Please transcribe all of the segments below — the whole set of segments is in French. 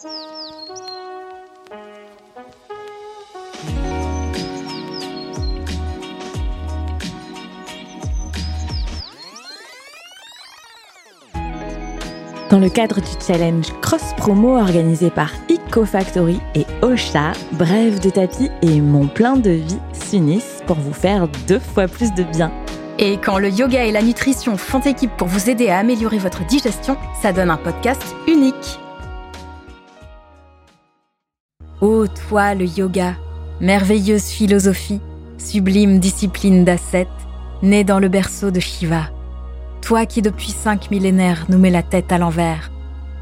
Dans le cadre du challenge Cross Promo organisé par EcoFactory et Ocha, Bref de tapis et Mon plein de vie s'unissent pour vous faire deux fois plus de bien. Et quand le yoga et la nutrition font équipe pour vous aider à améliorer votre digestion, ça donne un podcast unique. Ô toi le yoga, merveilleuse philosophie, sublime discipline d'ascète, née dans le berceau de Shiva toi qui depuis cinq millénaires nous mets la tête à l'envers.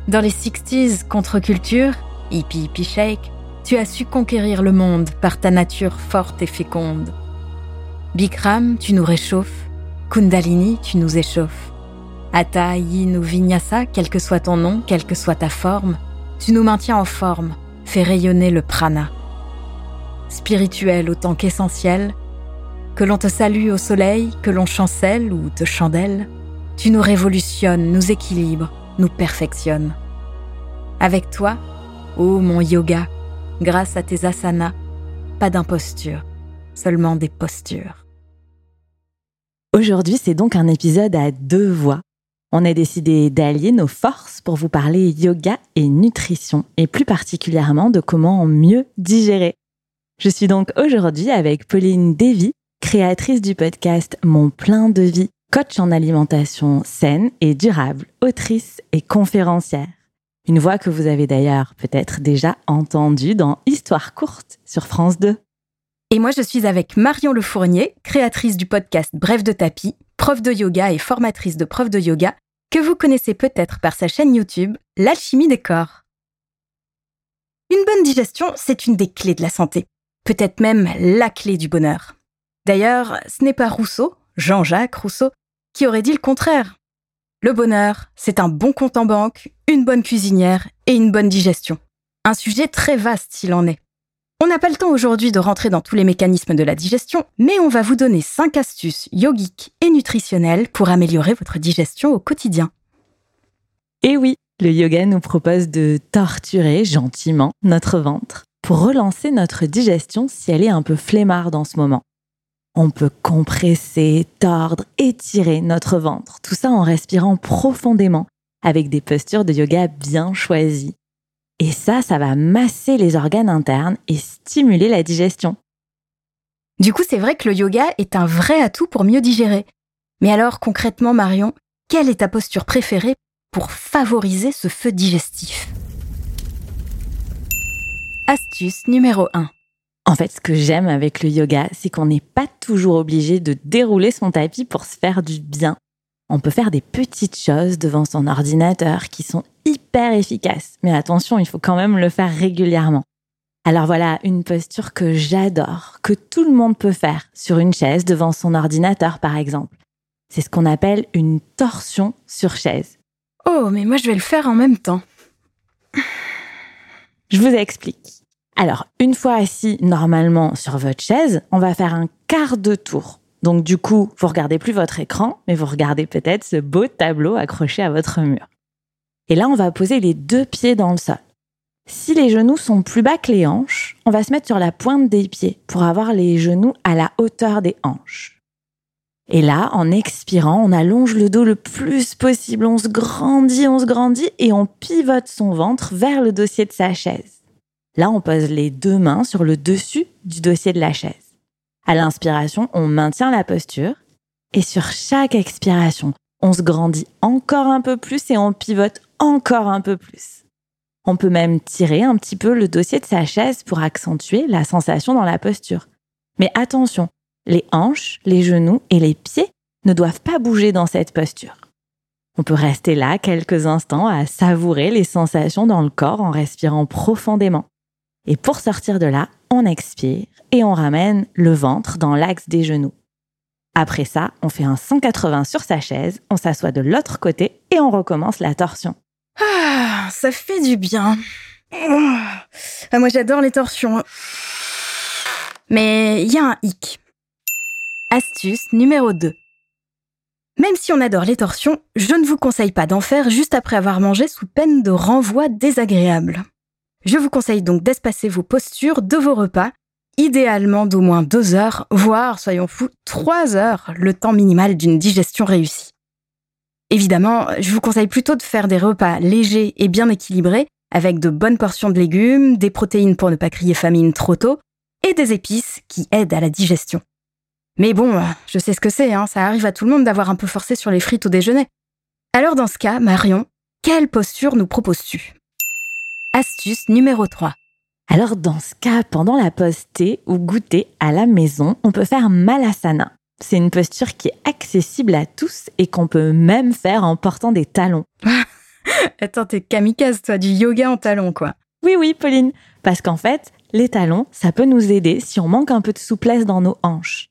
Dans les 60s, contre-culture, hippie hippie shake, tu as su conquérir le monde par ta nature forte et féconde. Bikram, tu nous réchauffes. Kundalini, tu nous échauffes. Hatha, Yin ou Vinyasa, quel que soit ton nom, quelle que soit ta forme, tu nous maintiens en forme, rayonner le prana. Spirituel autant qu'essentiel, que l'on te salue au soleil, que l'on chancelle ou te chandelle, tu nous révolutionnes, nous équilibres, nous perfectionnes. Avec toi, ô mon yoga, grâce à tes asanas, pas d'imposture, seulement des postures. Aujourd'hui, c'est donc un épisode à deux voix. On a décidé d'allier nos forces pour vous parler yoga et nutrition, et plus particulièrement de comment mieux digérer. Je suis donc aujourd'hui avec Pauline Davy, créatrice du podcast Mon plein de vie, coach en alimentation saine et durable, autrice et conférencière. Une voix que vous avez d'ailleurs peut-être déjà entendue dans Histoire courte sur France 2. Et moi, je suis avec Marion Le Fournier, créatrice du podcast Bref de tapis, prof de yoga et formatrice de prof de yoga, que vous connaissez peut-être par sa chaîne YouTube L'alchimie des corps. Une bonne digestion, c'est une des clés de la santé, peut-être même la clé du bonheur. D'ailleurs, ce n'est pas Rousseau, Jean-Jacques Rousseau, qui aurait dit le contraire. Le bonheur, c'est un bon compte en banque, une bonne cuisinière et une bonne digestion. Un sujet très vaste s'il en est. On n'a pas le temps aujourd'hui de rentrer dans tous les mécanismes de la digestion, mais on va vous donner 5 astuces yogiques et nutritionnelles pour améliorer votre digestion au quotidien. Et oui, le yoga nous propose de torturer gentiment notre ventre pour relancer notre digestion si elle est un peu flemmarde en ce moment. On peut compresser, tordre, étirer notre ventre, tout ça en respirant profondément avec des postures de yoga bien choisies. Et ça, ça va masser les organes internes et stimuler la digestion. Du coup, c'est vrai que le yoga est un vrai atout pour mieux digérer. Mais alors, concrètement, Marion, quelle est ta posture préférée pour favoriser ce feu digestif? Astuce numéro 1. En fait, ce que j'aime avec le yoga, c'est qu'on n'est pas toujours obligé de dérouler son tapis pour se faire du bien. On peut faire des petites choses devant son ordinateur qui sont hyper efficaces. Mais attention, il faut quand même le faire régulièrement. Alors voilà, une posture que j'adore, que tout le monde peut faire sur une chaise devant son ordinateur par exemple. C'est ce qu'on appelle une torsion sur chaise. Oh, mais moi je vais le faire en même temps. Je vous explique. Alors, une fois assis normalement sur votre chaise, on va faire un quart de tour. Donc du coup, vous regardez plus votre écran, mais vous regardez peut-être ce beau tableau accroché à votre mur. Et là, on va poser les deux pieds dans le sol. Si les genoux sont plus bas que les hanches, on va se mettre sur la pointe des pieds pour avoir les genoux à la hauteur des hanches. Et là, en expirant, on allonge le dos le plus possible, on se grandit, on se grandit et on pivote son ventre vers le dossier de sa chaise. Là, on pose les deux mains sur le dessus du dossier de la chaise. À l'inspiration, on maintient la posture et sur chaque expiration, on se grandit encore un peu plus et on pivote encore un peu plus. On peut même tirer un petit peu le dossier de sa chaise pour accentuer la sensation dans la posture. Mais attention, les hanches, les genoux et les pieds ne doivent pas bouger dans cette posture. On peut rester là quelques instants à savourer les sensations dans le corps en respirant profondément. Et pour sortir de là, on expire et on ramène le ventre dans l'axe des genoux. Après ça, on fait un 180 sur sa chaise, on s'assoit de l'autre côté et on recommence la torsion. Ah, ça fait du bien. Ah, moi j'adore les torsions. Mais il y a un hic. Astuce numéro 2. Même si on adore les torsions, je ne vous conseille pas d'en faire juste après avoir mangé sous peine de renvoi désagréable. Je vous conseille donc d'espacer vos postures de vos repas, idéalement d'au moins deux heures, voire, soyons fous, trois heures, le temps minimal d'une digestion réussie. Évidemment, je vous conseille plutôt de faire des repas légers et bien équilibrés, avec de bonnes portions de légumes, des protéines pour ne pas crier famine trop tôt, et des épices qui aident à la digestion. Mais bon, je sais ce que c'est, hein, ça arrive à tout le monde d'avoir un peu forcé sur les frites au déjeuner. Alors dans ce cas, Marion, quelle posture nous proposes-tu? Astuce numéro 3. Alors dans ce cas, pendant la pause thé ou goûter à la maison, on peut faire malasana. C'est une posture qui est accessible à tous et qu'on peut même faire en portant des talons. Attends, t'es kamikaze, toi, du yoga en talons, quoi. Oui, oui, Pauline. Parce qu'en fait, les talons, ça peut nous aider si on manque un peu de souplesse dans nos hanches.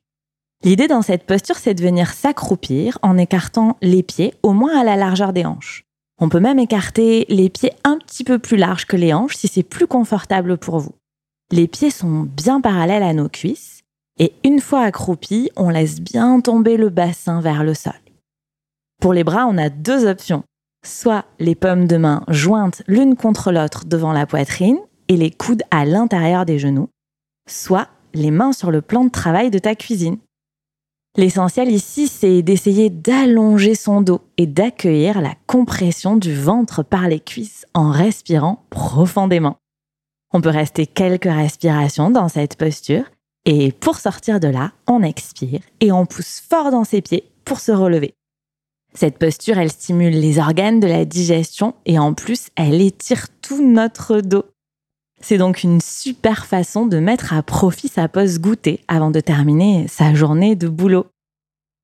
L'idée dans cette posture, c'est de venir s'accroupir en écartant les pieds au moins à la largeur des hanches. On peut même écarter les pieds un petit peu plus larges que les hanches si c'est plus confortable pour vous. Les pieds sont bien parallèles à nos cuisses et une fois accroupis, on laisse bien tomber le bassin vers le sol. Pour les bras, on a deux options. Soit les pommes de main jointes l'une contre l'autre devant la poitrine et les coudes à l'intérieur des genoux, soit les mains sur le plan de travail de ta cuisine. L'essentiel ici, c'est d'essayer d'allonger son dos et d'accueillir la compression du ventre par les cuisses en respirant profondément. On peut rester quelques respirations dans cette posture et pour sortir de là, on expire et on pousse fort dans ses pieds pour se relever. Cette posture, elle stimule les organes de la digestion et en plus, elle étire tout notre dos. C'est donc une super façon de mettre à profit sa pause goûter avant de terminer sa journée de boulot.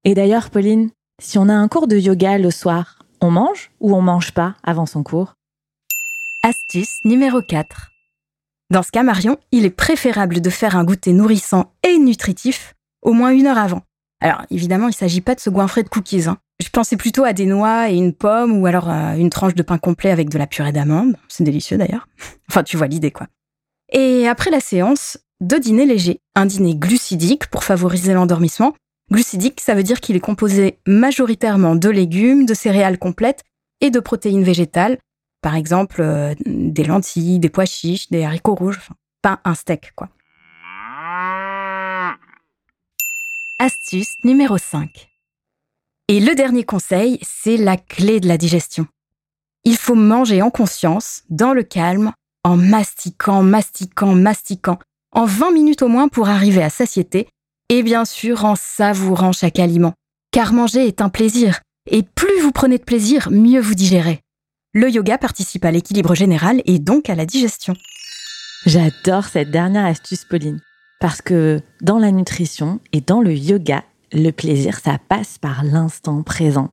Et d'ailleurs, Pauline, si on a un cours de yoga le soir, on mange ou on mange pas avant son cours? Astuce numéro 4. Dans ce cas, Marion, il est préférable de faire un goûter nourrissant et nutritif au moins une heure avant. Alors, évidemment, il ne s'agit pas de se goinfrer de cookies. Hein. Je pensais plutôt à des noix et une pomme ou alors à une tranche de pain complet avec de la purée d'amandes. C'est délicieux d'ailleurs. enfin, tu vois l'idée quoi. Et après la séance, deux dîners légers. Un dîner glucidique pour favoriser l'endormissement. Glucidique, ça veut dire qu'il est composé majoritairement de légumes, de céréales complètes et de protéines végétales. Par exemple, euh, des lentilles, des pois chiches, des haricots rouges. Enfin, pas un steak quoi. Astuce numéro 5. Et le dernier conseil, c'est la clé de la digestion. Il faut manger en conscience, dans le calme, en mastiquant, mastiquant, mastiquant, en 20 minutes au moins pour arriver à satiété, et bien sûr en savourant chaque aliment. Car manger est un plaisir, et plus vous prenez de plaisir, mieux vous digérez. Le yoga participe à l'équilibre général et donc à la digestion. J'adore cette dernière astuce, Pauline, parce que dans la nutrition et dans le yoga, le plaisir, ça passe par l'instant présent.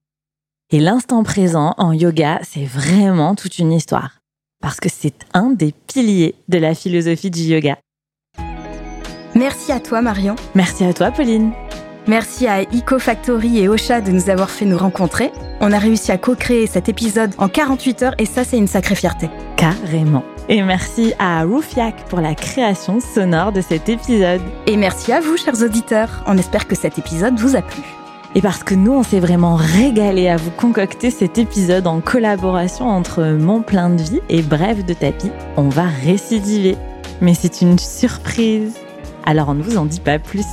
Et l'instant présent en yoga, c'est vraiment toute une histoire. Parce que c'est un des piliers de la philosophie du yoga. Merci à toi Marion. Merci à toi Pauline. Merci à EcoFactory et Ocha de nous avoir fait nous rencontrer. On a réussi à co-créer cet épisode en 48 heures et ça c'est une sacrée fierté. Carrément. Et merci à Roufiak pour la création sonore de cet épisode. Et merci à vous, chers auditeurs. On espère que cet épisode vous a plu. Et parce que nous, on s'est vraiment régalé à vous concocter cet épisode en collaboration entre Mon Plein de Vie et Bref de Tapis, on va récidiver. Mais c'est une surprise. Alors on ne vous en dit pas plus.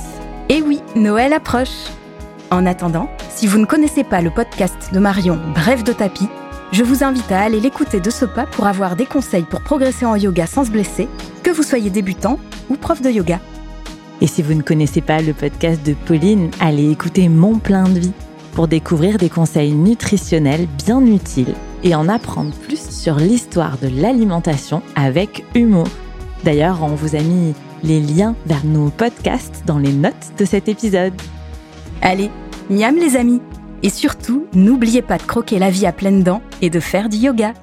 Et oui, Noël approche. En attendant, si vous ne connaissez pas le podcast de Marion Bref de Tapis, je vous invite à aller l'écouter de ce pas pour avoir des conseils pour progresser en yoga sans se blesser, que vous soyez débutant ou prof de yoga. Et si vous ne connaissez pas le podcast de Pauline, allez écouter Mon plein de vie pour découvrir des conseils nutritionnels bien utiles et en apprendre plus sur l'histoire de l'alimentation avec humour. D'ailleurs, on vous a mis les liens vers nos podcasts dans les notes de cet épisode. Allez, miam les amis et surtout, n'oubliez pas de croquer la vie à pleines dents et de faire du yoga.